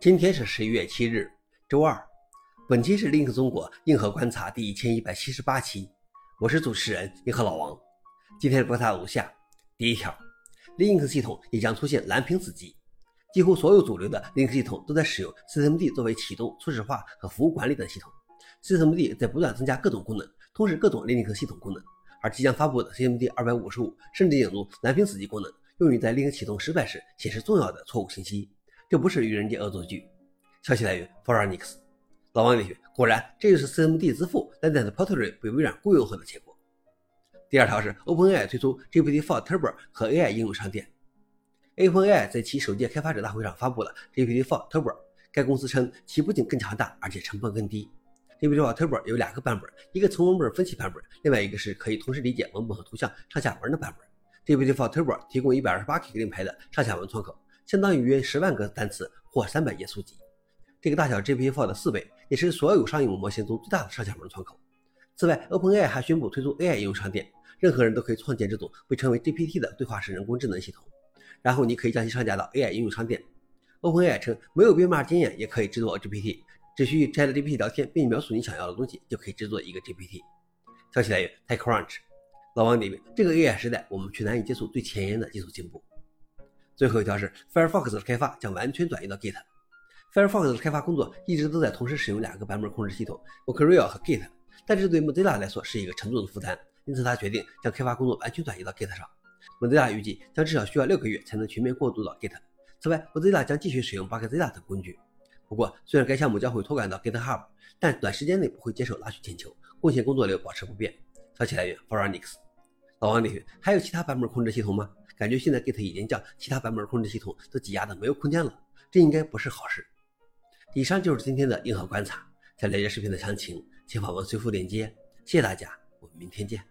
今天是十一月七日，周二。本期是 Link 中国硬核观察第一千一百七十八期，我是主持人硬核老王。今天的观察如下：第一条，Link 系统也将出现蓝屏死机。几乎所有主流的 Link 系统都在使用 systemd 作为启动、初始化和服务管理等系统。systemd 在不断增加各种功能，同时各种 Link 系统功能。而即将发布的 systemd 二百五十五甚至引入蓝屏死机功能，用于在 Link 启动失败时显示重要的错误信息。这不是愚人节恶作剧。消息来源 f o r e n i x 老王同学，果然，这就是 CMD 之父 Lambda Portrait 被微软雇佣后的结果。第二条是 OpenAI 推出 GPT-4 Turbo 和 AI 应用商店。OpenAI 在其首届开发者大会上发布了 GPT-4 Turbo。该公司称，其不仅更强大，而且成本更低。GPT-4 Turbo 有两个版本，一个从文本分析版本，另外一个是可以同时理解文本和图像上下文的版本。GPT-4 Turbo 提供 128K 令牌的上下文窗口。相当于约十万个单词或三百页书籍，这个大小 GPT-4 的四倍，也是所有商用模型中最大的上下文窗口。此外，OpenAI 还宣布推出 AI 应用商店，任何人都可以创建这种被称为 GPT 的对话式人工智能系统，然后你可以将其上架到 AI 应用商店。OpenAI 称，没有编码经验也可以制作 GPT，只需与 ChatGPT 聊天并描述你想要的东西，就可以制作一个 GPT。消息来源：TechCrunch。老王点评：这个 AI 时代，我们却难以接触最前沿的技术进步。最后一条是 Firefox 的开发将完全转移到 Git。Firefox 的开发工作一直都在同时使用两个版本控制系统 m o c r e a l 和 Git，但这对 Mozilla 来说是一个沉重的负担，因此他决定将开发工作完全转移到 Git 上。Mozilla 预计将至少需要六个月才能全面过渡到 Git。此外 Mozilla 将继续使用 Bugzilla 等工具。不过，虽然该项目将会托管到 GitHub，但短时间内不会接受拉取请求，贡献工作流保持不变。消息来源 f o r e n i x 老王同学，还有其他版本控制系统吗？感觉现在 Git 已经将其他版本控制系统都挤压的没有空间了，这应该不是好事。以上就是今天的硬核观察。想了解视频的详情，请访问随附链接。谢谢大家，我们明天见。